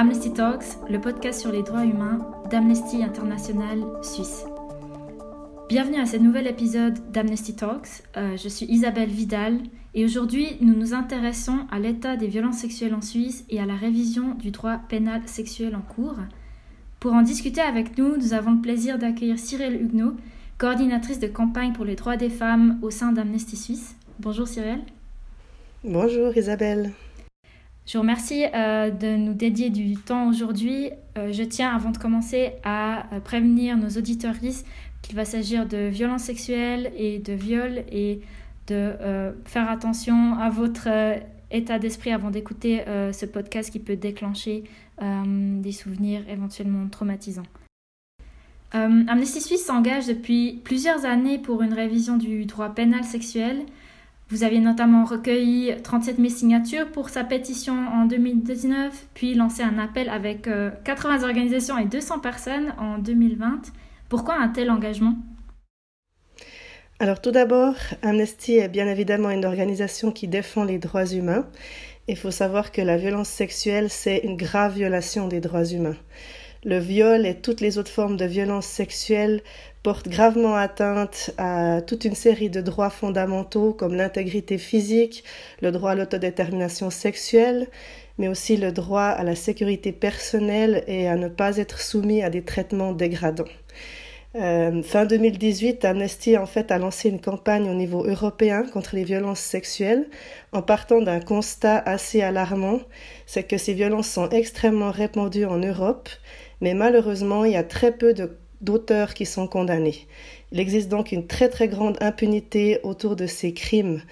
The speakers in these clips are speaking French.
Amnesty Talks, le podcast sur les droits humains d'Amnesty International Suisse. Bienvenue à ce nouvel épisode d'Amnesty Talks. Euh, je suis Isabelle Vidal et aujourd'hui nous nous intéressons à l'état des violences sexuelles en Suisse et à la révision du droit pénal sexuel en cours. Pour en discuter avec nous, nous avons le plaisir d'accueillir Cyril Huguenot, coordinatrice de campagne pour les droits des femmes au sein d'Amnesty Suisse. Bonjour Cyril. Bonjour Isabelle. Je vous remercie euh, de nous dédier du temps aujourd'hui. Euh, je tiens, avant de commencer, à euh, prévenir nos auditoristes qu'il va s'agir de violences sexuelles et de viols et de faire attention à votre état d'esprit avant d'écouter ce podcast qui peut déclencher des souvenirs éventuellement traumatisants. Amnesty Suisse s'engage depuis plusieurs années pour une révision du droit pénal sexuel vous aviez notamment recueilli 37 000 signatures pour sa pétition en 2019, puis lancé un appel avec 80 euh, organisations et 200 personnes en 2020. Pourquoi un tel engagement? Alors tout d'abord, Amnesty est bien évidemment une organisation qui défend les droits humains. Il faut savoir que la violence sexuelle, c'est une grave violation des droits humains. Le viol et toutes les autres formes de violence sexuelle portent gravement atteinte à toute une série de droits fondamentaux comme l'intégrité physique, le droit à l'autodétermination sexuelle, mais aussi le droit à la sécurité personnelle et à ne pas être soumis à des traitements dégradants. Euh, fin 2018, Amnesty a lancé une campagne au niveau européen contre les violences sexuelles en partant d'un constat assez alarmant, c'est que ces violences sont extrêmement répandues en Europe mais malheureusement, il y a très peu d'auteurs qui sont condamnés. Il existe donc une très très grande impunité autour de ces crimes.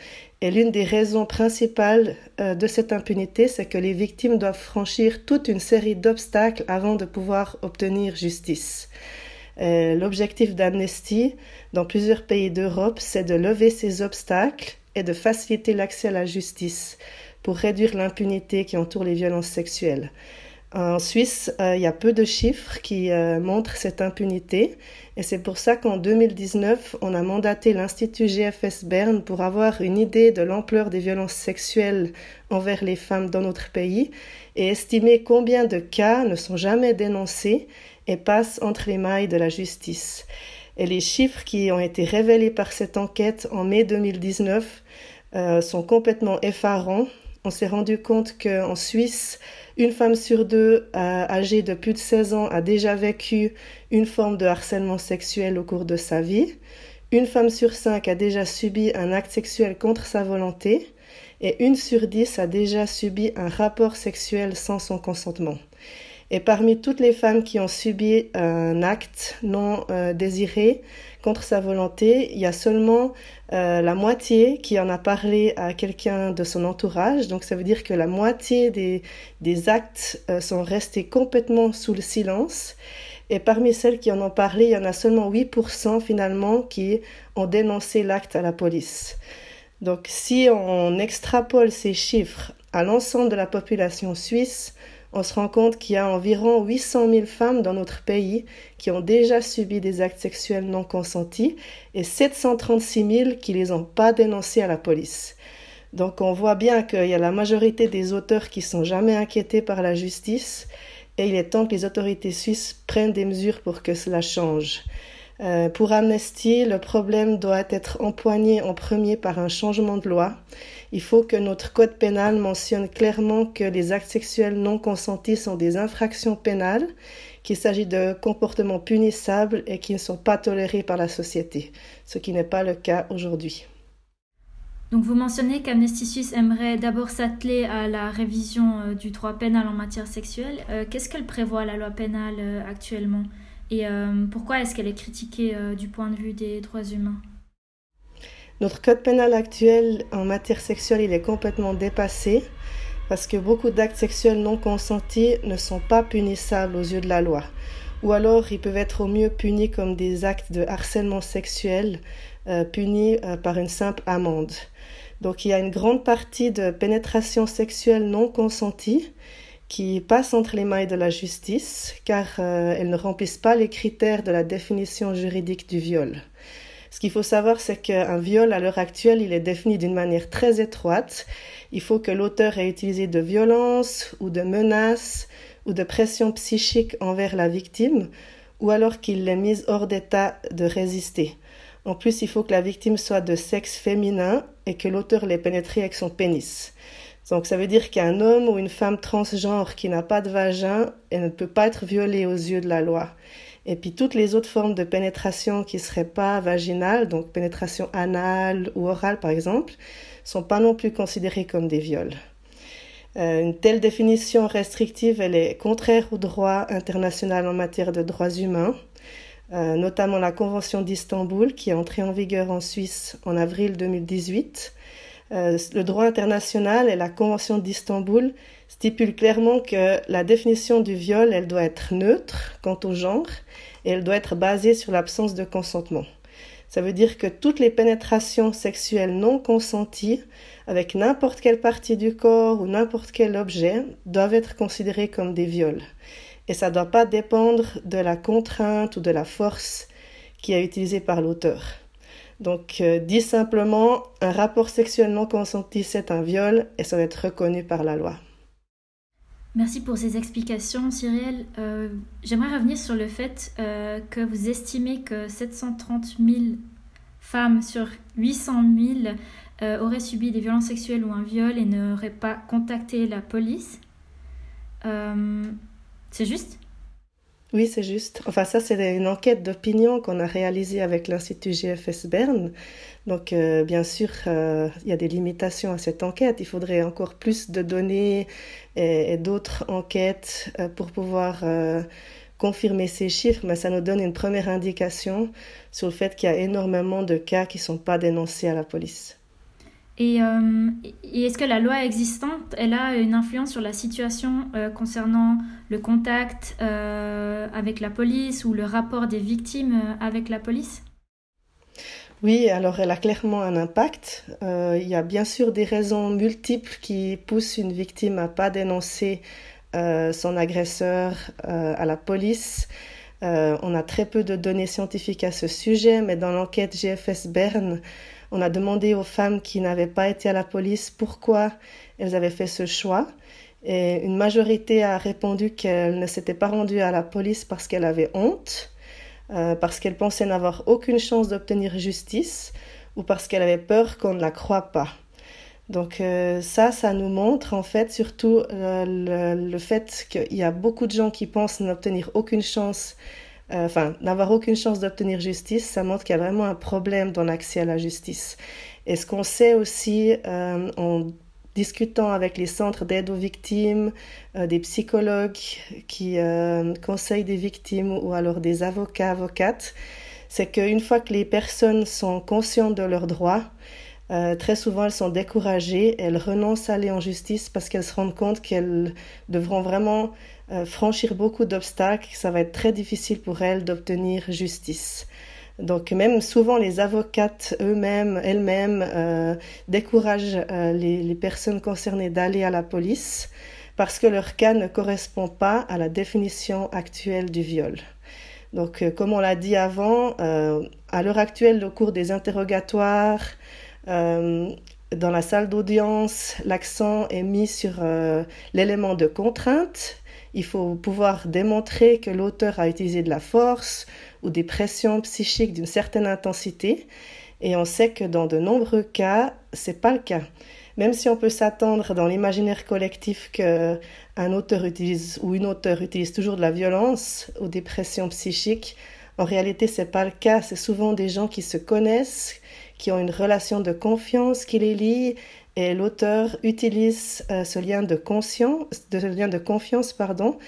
Et l'une des raisons principales euh, de cette impunité, c'est que les victimes doivent franchir toute une série d'obstacles avant de pouvoir obtenir justice. Euh, l'objectif d'Amnesty dans plusieurs pays d'Europe, c'est de lever ces obstacles et de faciliter l'accès à la justice pour réduire l'impunité qui entoure les violences sexuelles. En Suisse, euh, il y a peu de chiffres qui euh, montrent cette impunité et c'est pour ça qu'en 2019, on a mandaté l'Institut GFS Berne pour avoir une idée de l'ampleur des violences sexuelles envers les femmes dans notre pays et estimer combien de cas ne sont jamais dénoncés et passent entre les mailles de la justice. Et les chiffres qui ont été révélés par cette enquête en mai 2019 euh, sont complètement effarants. On s'est rendu compte qu'en Suisse, une femme sur deux âgée de plus de 16 ans a déjà vécu une forme de harcèlement sexuel au cours de sa vie. Une femme sur cinq a déjà subi un acte sexuel contre sa volonté. Et une sur dix a déjà subi un rapport sexuel sans son consentement. Et parmi toutes les femmes qui ont subi un acte non euh, désiré contre sa volonté, il y a seulement euh, la moitié qui en a parlé à quelqu'un de son entourage. Donc ça veut dire que la moitié des, des actes euh, sont restés complètement sous le silence. Et parmi celles qui en ont parlé, il y en a seulement 8% finalement qui ont dénoncé l'acte à la police. Donc si on extrapole ces chiffres à l'ensemble de la population suisse, on se rend compte qu'il y a environ 800 000 femmes dans notre pays qui ont déjà subi des actes sexuels non consentis et 736 000 qui les ont pas dénoncés à la police. Donc on voit bien qu'il y a la majorité des auteurs qui sont jamais inquiétés par la justice et il est temps que les autorités suisses prennent des mesures pour que cela change. Euh, pour Amnesty, le problème doit être empoigné en premier par un changement de loi. Il faut que notre code pénal mentionne clairement que les actes sexuels non consentis sont des infractions pénales, qu'il s'agit de comportements punissables et qui ne sont pas tolérés par la société, ce qui n'est pas le cas aujourd'hui. Donc vous mentionnez qu'Amnesty Suisse aimerait d'abord s'atteler à la révision euh, du droit pénal en matière sexuelle. Euh, qu'est-ce qu'elle prévoit la loi pénale actuellement? Et euh, pourquoi est-ce qu'elle est critiquée euh, du point de vue des droits humains? Notre code pénal actuel en matière sexuelle, il est complètement dépassé parce que beaucoup d'actes sexuels non consentis ne sont pas punissables aux yeux de la loi. Ou alors ils peuvent être au mieux punis comme des actes de harcèlement sexuel euh, punis par une simple amende. Donc il y a une grande partie de pénétration sexuelle non consentie qui passent entre les mailles de la justice car euh, elles ne remplissent pas les critères de la définition juridique du viol. Ce qu'il faut savoir, c'est qu'un viol, à l'heure actuelle, il est défini d'une manière très étroite. Il faut que l'auteur ait utilisé de violence ou de menaces ou de pression psychique envers la victime, ou alors qu'il l'ait mise hors d'état de résister. En plus, il faut que la victime soit de sexe féminin et que l'auteur l'ait pénétré avec son pénis. Donc ça veut dire qu'un homme ou une femme transgenre qui n'a pas de vagin ne peut pas être violée aux yeux de la loi. Et puis toutes les autres formes de pénétration qui ne seraient pas vaginales, donc pénétration anale ou orale par exemple, sont pas non plus considérées comme des viols. Euh, une telle définition restrictive, est contraire au droit international en matière de droits humains, euh, notamment la Convention d'Istanbul qui est entrée en vigueur en Suisse en avril 2018. Euh, le droit international et la Convention d'Istanbul stipulent clairement que la définition du viol, elle doit être neutre quant au genre et elle doit être basée sur l'absence de consentement. Ça veut dire que toutes les pénétrations sexuelles non consenties avec n'importe quelle partie du corps ou n'importe quel objet doivent être considérées comme des viols. Et ça ne doit pas dépendre de la contrainte ou de la force qui est utilisée par l'auteur. Donc, euh, dit simplement, un rapport sexuel non consenti, c'est un viol et ça doit être reconnu par la loi. Merci pour ces explications, Cyrielle. Euh, j'aimerais revenir sur le fait euh, que vous estimez que 730 000 femmes sur 800 000 auraient subi des violences sexuelles ou un viol et n'auraient pas contacté la police. C'est juste? Oui, c'est juste. Enfin, ça, c'est une enquête d'opinion qu'on a réalisée avec l'Institut GFS Berne. Donc, euh, bien sûr, euh, il y a des limitations à cette enquête. Il faudrait encore plus de données et, d'autres enquêtes euh, pour pouvoir confirmer ces chiffres, mais ça nous donne une première indication sur le fait qu'il y a énormément de cas qui ne sont pas dénoncés à la police. Euh, et, est-ce que la loi existante, elle a une influence sur la situation euh, concernant le contact euh, avec la police ou le rapport des victimes avec la police? Oui, alors elle a clairement un impact. il y a bien sûr des raisons multiples qui poussent une victime à pas dénoncer son agresseur à la police. on a très peu de données scientifiques à ce sujet, mais dans l'enquête GFS Berne, on a demandé aux femmes qui n'avaient pas été à la police pourquoi elles avaient fait ce choix. Et une majorité a répondu qu'elles ne s'étaient pas rendues à la police parce qu'elles avaient honte, euh, parce qu'elles pensaient n'avoir aucune chance d'obtenir justice ou parce qu'elles avaient peur qu'on ne la croie pas. Donc euh, ça, ça nous montre en fait surtout euh, le, fait qu'il y a beaucoup de gens qui pensent n'obtenir aucune chance enfin, n'avoir aucune chance d'obtenir justice, ça montre qu'il y a vraiment un problème dans l'accès à la justice. Et ce qu'on sait aussi euh, en discutant avec les centres d'aide aux victimes, euh, des psychologues qui conseillent des victimes ou alors des avocats, avocates, c'est qu'une fois que les personnes sont conscientes de leurs droits, très souvent, elles sont découragées, elles renoncent à aller en justice parce qu'elles se rendent compte qu'elles devront vraiment euh, franchir beaucoup d'obstacles, ça va être très difficile pour elles d'obtenir justice. Donc même souvent les avocates eux-mêmes, elles-mêmes, euh, découragent euh, les, les, personnes concernées d'aller à la police parce que leur cas ne correspond pas à la définition actuelle du viol. Donc comme on l'a dit avant, à l'heure actuelle, au cours des interrogatoires, dans la salle d'audience, l'accent est mis sur l'élément de contrainte il faut pouvoir démontrer que l'auteur a utilisé de la force ou des pressions psychiques d'une certaine intensité. Et on sait que dans de nombreux cas, c'est pas le cas. Même si on peut s'attendre dans l'imaginaire collectif qu'un auteur utilise ou une auteure utilise toujours de la violence ou des pressions psychiques, en réalité, c'est pas le cas. C'est souvent des gens qui se connaissent, qui ont une relation de confiance qui les lie et l'auteur utilise euh, ce lien de conscience, de ce lien de confiance, pardon,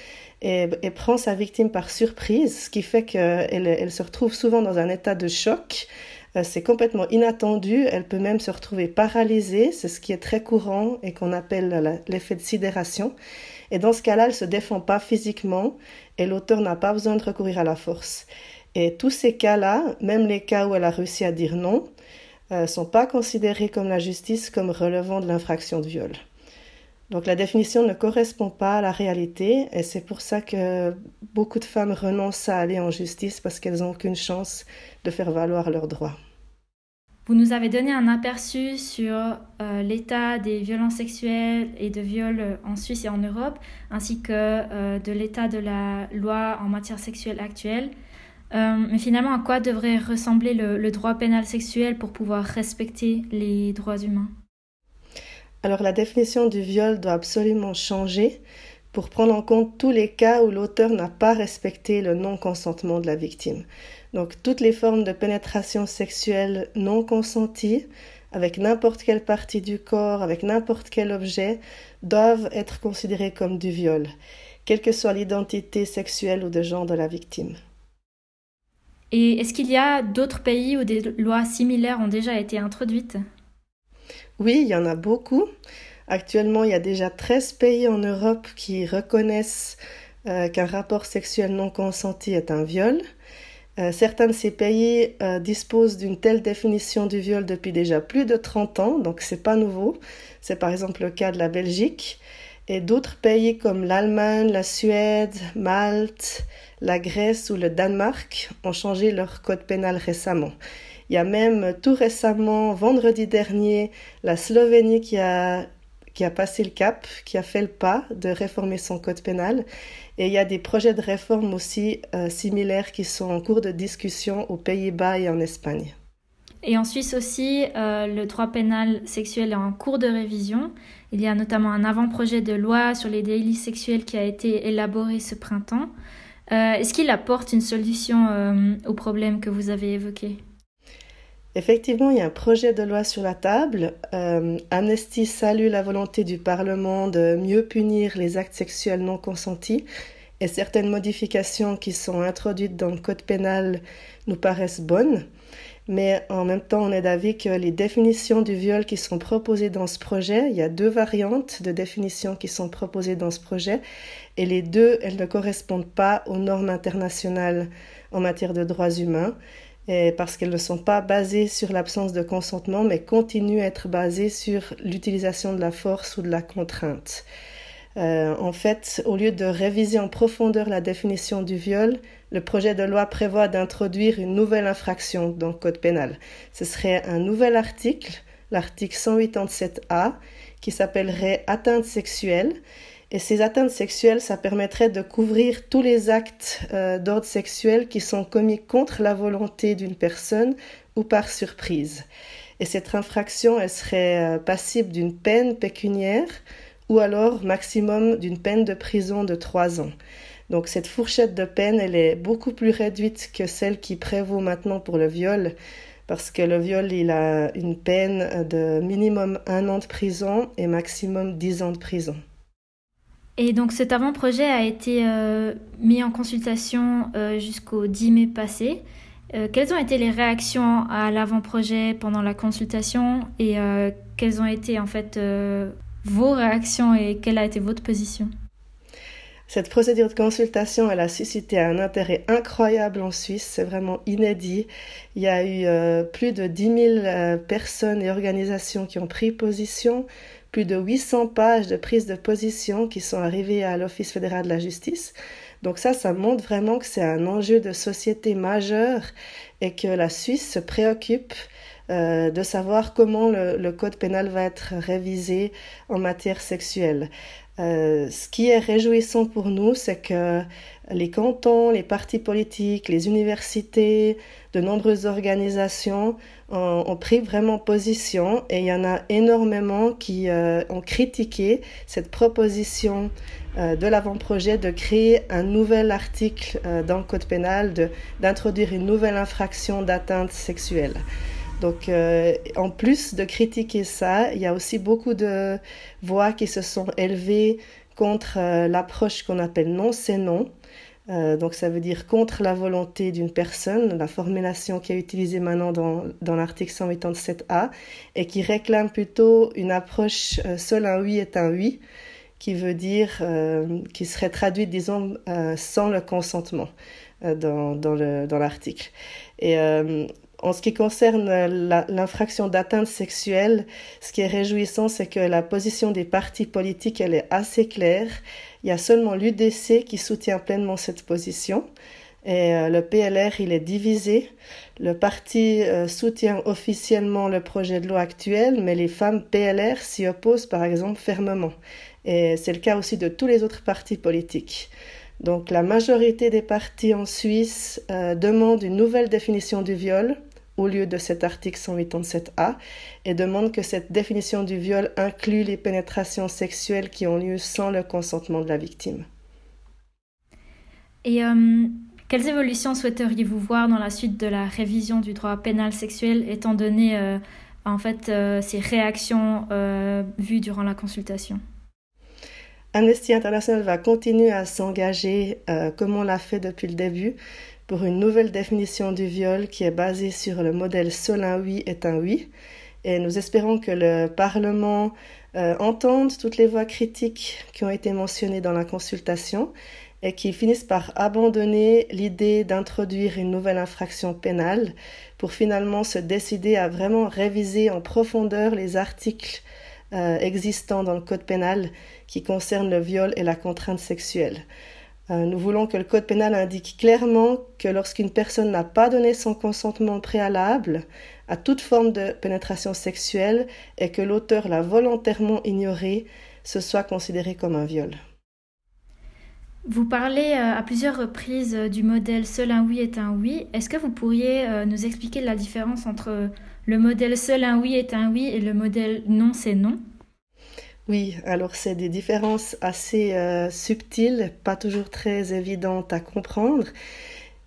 et, prend sa victime par surprise, ce qui fait qu'elle elle se retrouve souvent dans un état de choc. Euh, c'est complètement inattendu. Elle peut même se retrouver paralysée. C'est ce qui est très courant et qu'on appelle l'effet de sidération. Et dans ce cas-là, elle se défend pas physiquement et l'auteur n'a pas besoin de recourir à la force. Et tous ces cas-là, même les cas où elle a réussi à dire non, ne euh, sont pas considérés comme la justice comme relevant de l'infraction de viol. Donc la définition ne correspond pas à la réalité et c'est pour ça que beaucoup de femmes renoncent à aller en justice parce qu'elles n'ont aucune chance de faire valoir leurs droits. Vous nous avez donné un aperçu sur euh, l'état des violences sexuelles et de viols en Suisse et en Europe, ainsi que euh, de l'état de la loi en matière sexuelle actuelle. Euh, mais finalement, à quoi devrait ressembler le, droit pénal sexuel pour pouvoir respecter les droits humains? Alors la définition du viol doit absolument changer pour prendre en compte tous les cas où l'auteur n'a pas respecté le non-consentement de la victime. Donc toutes les formes de pénétration sexuelle non consentie, avec n'importe quelle partie du corps, avec n'importe quel objet, doivent être considérées comme du viol, quelle que soit l'identité sexuelle ou de genre de la victime. Et est-ce qu'il y a d'autres pays où des lois similaires ont déjà été introduites? Oui, il y en a beaucoup. Actuellement, il y a déjà 13 pays en Europe qui reconnaissent euh, qu'un rapport sexuel non consenti est un viol. Euh, certains de ces pays euh, disposent d'une telle définition du viol depuis déjà plus de 30 ans, donc c'est pas nouveau. C'est par exemple le cas de la Belgique. Et d'autres pays comme l'Allemagne, la Suède, Malte, la Grèce ou le Danemark ont changé leur code pénal récemment. Il y a même tout récemment, vendredi dernier, la Slovénie qui a, qui a passé le cap, qui a fait le pas de réformer son code pénal. Et il y a des projets de réforme aussi euh, similaires qui sont en cours de discussion aux Pays-Bas et en Espagne. Et en Suisse aussi, euh, le droit pénal sexuel est en cours de révision. Il y a notamment un avant-projet de loi sur les délits sexuels qui a été élaboré ce printemps. Euh, est-ce qu'il apporte une solution aux problèmes que vous avez évoqués Effectivement, il y a un projet de loi sur la table. Amnesty salue la volonté du Parlement de mieux punir les actes sexuels non consentis et certaines modifications qui sont introduites dans le code pénal nous paraissent bonnes. Mais en même temps, on est d'avis que les définitions du viol qui sont proposées dans ce projet, il y a deux variantes de définitions qui sont proposées dans ce projet, et les deux, elles ne correspondent pas aux normes internationales en matière de droits humains parce qu'elles ne sont pas basées sur l'absence de consentement, mais continuent à être basées sur l'utilisation de la force ou de la contrainte. Euh, en fait, au lieu de réviser en profondeur la définition du viol, le projet de loi prévoit d'introduire une nouvelle infraction dans le Code pénal. Ce serait un nouvel article, l'article 187A, qui s'appellerait atteinte sexuelle et ces atteintes sexuelles, ça permettrait de couvrir tous les actes euh, d'ordre sexuel qui sont commis contre la volonté d'une personne ou par surprise. Et cette infraction, elle serait euh, passible d'une peine pécuniaire ou alors maximum d'une peine de prison de trois ans. Donc cette fourchette de peine, elle est beaucoup plus réduite que celle qui prévaut maintenant pour le viol, parce que le viol, il a une peine de minimum un an de prison et maximum dix ans de prison. Et donc cet avant-projet a été euh, mis en consultation euh, jusqu'au 10 mai passé. Euh, quelles ont été les réactions à l'avant-projet pendant la consultation et quelles ont été en fait vos réactions et quelle a été votre position? Cette procédure de consultation, elle a suscité un intérêt incroyable en Suisse, c'est vraiment inédit. Il y a eu plus de 10 000 personnes et organisations qui ont pris position, plus de 800 pages de prise de position qui sont arrivées à l'Office fédéral de la justice. Donc ça, ça montre vraiment que c'est un enjeu de société majeur et que la Suisse se préoccupe euh, de savoir comment le, code pénal va être révisé en matière sexuelle. Euh, ce qui est réjouissant pour nous, c'est que les cantons, les partis politiques, les universités, de nombreuses organisations ont, pris vraiment position et il y en a énormément qui euh, ont critiqué cette proposition euh, de l'avant-projet de créer un nouvel article dans le code pénal, d'introduire une nouvelle infraction d'atteinte sexuelle. Donc, euh, en plus de critiquer ça, il y a aussi beaucoup de voix qui se sont élevées contre euh, l'approche qu'on appelle non c'est non. Euh, donc, ça veut dire contre la volonté d'une personne, la formulation qui est utilisée maintenant dans, dans l'article 187A, et qui réclame plutôt une approche seul un oui est un oui, qui veut dire, qui serait traduite, disons, sans le consentement dans, dans l'article. Et en ce qui concerne l'infraction d'atteinte sexuelle, ce qui est réjouissant, c'est que la position des partis politiques, elle est assez claire. Il y a seulement l'UDC qui soutient pleinement cette position. Et le PLR, il est divisé. Le parti soutient officiellement le projet de loi actuel, mais les femmes PLR s'y opposent par exemple fermement. Et c'est le cas aussi de tous les autres partis politiques. Donc la majorité des partis en Suisse demandent une nouvelle définition du viol au lieu de cet article 187A et demande que cette définition du viol inclut les pénétrations sexuelles qui ont lieu sans le consentement de la victime. Et euh, quelles évolutions souhaiteriez-vous voir dans la suite de la révision du droit pénal sexuel étant donné euh, en fait euh, ces réactions vues durant la consultation? Amnesty International va continuer à s'engager comme on l'a fait depuis le début pour une nouvelle définition du viol qui est basée sur le modèle seul un oui est un oui. Et nous espérons que le Parlement euh, entende toutes les voix critiques qui ont été mentionnées dans la consultation et qui finissent par abandonner l'idée d'introduire une nouvelle infraction pénale pour finalement se décider à vraiment réviser en profondeur les articles euh, existants dans le Code pénal qui concernent le viol et la contrainte sexuelle. Euh, nous voulons que le Code pénal indique clairement que lorsqu'une personne n'a pas donné son consentement préalable à toute forme de pénétration sexuelle et que l'auteur l'a volontairement ignoré, ce soit considéré comme un viol. Vous parlez euh, à plusieurs reprises euh, du modèle seul un oui est un oui. Est-ce que vous pourriez nous expliquer la différence entre le modèle seul un oui est un oui et le modèle non c'est non? Oui, alors c'est des différences assez euh, subtiles, pas toujours très évidentes à comprendre,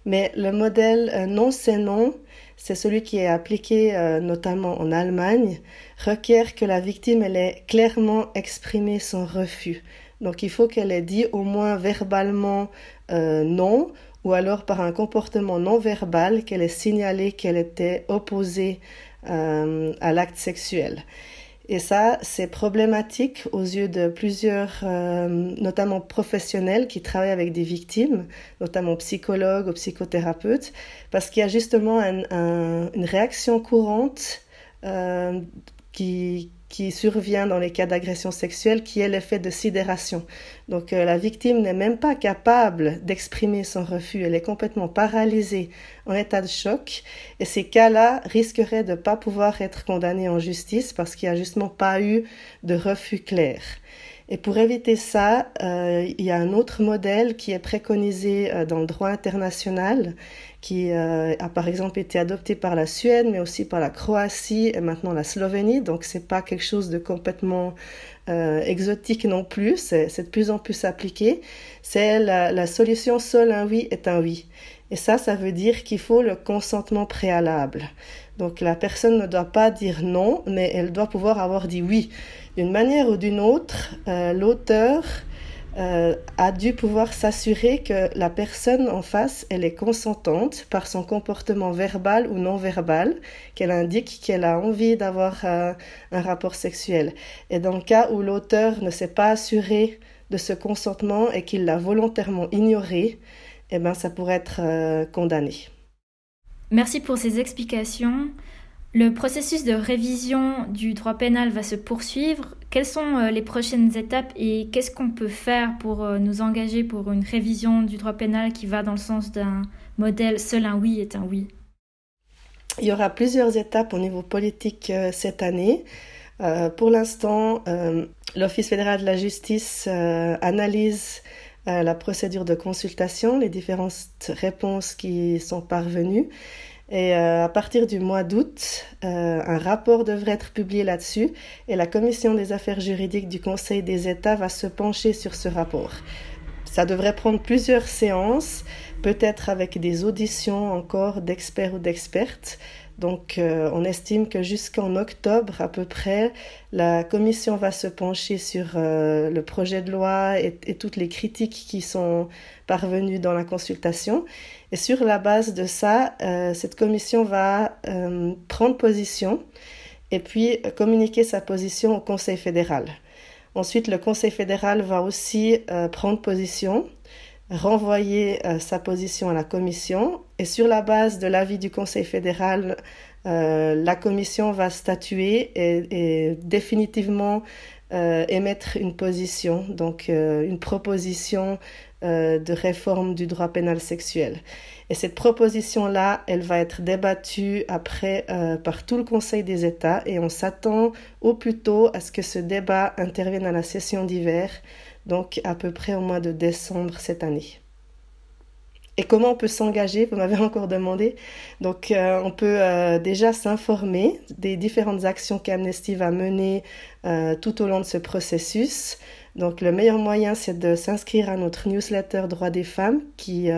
mais le modèle euh, non c'est non, c'est celui qui est appliqué euh, notamment en Allemagne, requiert que la victime elle ait clairement exprimé son refus. Donc il faut qu'elle ait dit au moins verbalement non, ou alors par un comportement non verbal qu'elle ait signalé qu'elle était opposée à l'acte sexuel. Et ça, c'est problématique aux yeux de plusieurs, euh, notamment professionnels qui travaillent avec des victimes, notamment psychologues ou psychothérapeutes, parce qu'il y a justement une réaction courante euh, qui, qui survient dans les cas d'agression sexuelle, qui est l'effet de sidération. Donc euh, la victime n'est même pas capable d'exprimer son refus, elle est complètement paralysée, en état de choc, et ces cas-là risqueraient de ne pas pouvoir être condamnés en justice parce qu'il n'y a justement pas eu de refus clair. Et pour éviter ça, euh, il y a un autre modèle qui est préconisé euh, dans le droit international, qui euh, a par exemple été adopté par la Suède, mais aussi par la Croatie et maintenant la Slovénie. Donc c'est pas quelque chose de complètement exotique non plus. C'est de plus en plus appliqué. C'est la, solution seul un oui est un oui. Et ça, ça veut dire qu'il faut le consentement préalable. Donc la personne ne doit pas dire non, mais elle doit pouvoir avoir dit oui. D'une manière ou d'une autre, euh, l'auteur euh, a dû pouvoir s'assurer que la personne en face, elle est consentante par son comportement verbal ou non verbal, qu'elle indique qu'elle a envie d'avoir euh, un rapport sexuel. Et dans le cas où l'auteur ne s'est pas assuré de ce consentement et qu'il l'a volontairement ignoré, eh ben, ça pourrait être condamné. Merci pour ces explications. Le processus de révision du droit pénal va se poursuivre. Quelles sont euh, les prochaines étapes et qu'est-ce qu'on peut faire pour euh, nous engager pour une révision du droit pénal qui va dans le sens d'un modèle seul un oui est un oui? Il y aura plusieurs étapes au niveau politique euh, cette année. pour l'instant, l'Office fédéral de la justice analyse la procédure de consultation, les différentes réponses qui sont parvenues et euh, à partir du mois d'août, euh, un rapport devrait être publié là-dessus et la commission des affaires juridiques du Conseil des États va se pencher sur ce rapport. Ça devrait prendre plusieurs séances, peut-être avec des auditions encore d'experts ou d'expertes. Donc euh, on estime que jusqu'en octobre à peu près, la commission va se pencher sur euh, le projet de loi et, toutes les critiques qui sont parvenues dans la consultation. Et sur la base de ça, euh, cette commission va prendre position et puis communiquer sa position au Conseil fédéral. Ensuite, le Conseil fédéral va aussi prendre position renvoyer euh, sa position à la Commission. Et sur la base de l'avis du Conseil fédéral, euh, la Commission va statuer et, définitivement euh, émettre une position, donc une proposition de réforme du droit pénal sexuel. Et cette proposition-là, elle va être débattue après par tout le Conseil des États et on s'attend au plus tôt à ce que ce débat intervienne à la session d'hiver, donc à peu près au mois de décembre cette année. Et comment on peut s'engager? Vous m'avez encore demandé. Donc, euh, on peut euh, déjà s'informer des différentes actions qu'Amnesty va mener euh, tout au long de ce processus. Donc, le meilleur moyen, c'est de s'inscrire à notre newsletter Droits des femmes qui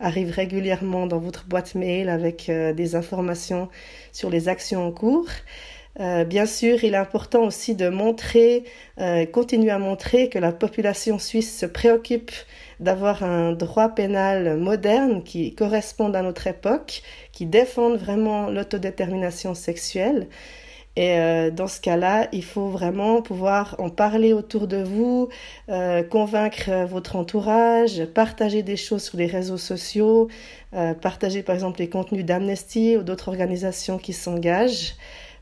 arrive régulièrement dans votre boîte mail avec des informations sur les actions en cours. bien sûr, il est important aussi de montrer, continuer à montrer que la population suisse se préoccupe d'avoir un droit pénal moderne qui corresponde à notre époque, qui défende vraiment l'autodétermination sexuelle. Et euh, dans ce cas-là, il faut vraiment pouvoir en parler autour de vous, euh, convaincre votre entourage, partager des choses sur les réseaux sociaux, euh, partager par exemple les contenus d'Amnesty ou d'autres organisations qui s'engagent.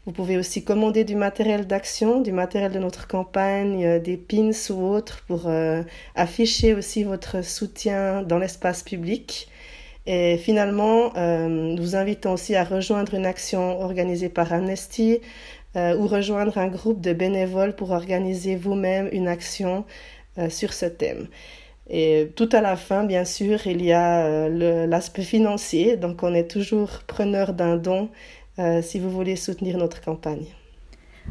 Vous pouvez aussi commander du matériel d'action, du matériel de notre campagne, euh, des pins ou autres pour euh, afficher aussi votre soutien dans l'espace public. Et finalement, euh, nous vous invitons aussi à rejoindre une action organisée par Amnesty ou rejoindre un groupe de bénévoles pour organiser vous-même une action sur ce thème. Et tout à la fin, bien sûr, il y a l'aspect financier. Donc, on est toujours preneur d'un don euh, si vous voulez soutenir notre campagne.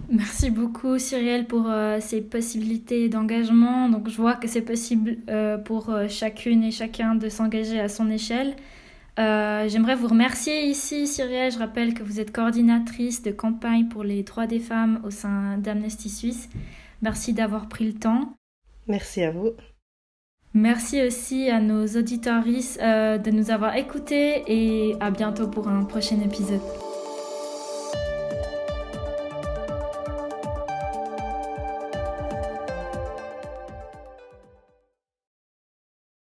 Merci beaucoup Cyrielle pour euh, ces possibilités d'engagement. Donc je vois que c'est possible euh, pour chacune et chacun de s'engager à son échelle. J'aimerais vous remercier ici Cyrielle. Je rappelle que vous êtes coordinatrice de campagne pour les droits des femmes au sein d'Amnesty Suisse. Merci d'avoir pris le temps. Merci à vous. Merci aussi à nos auditoristes de nous avoir écoutés et à bientôt pour un prochain épisode.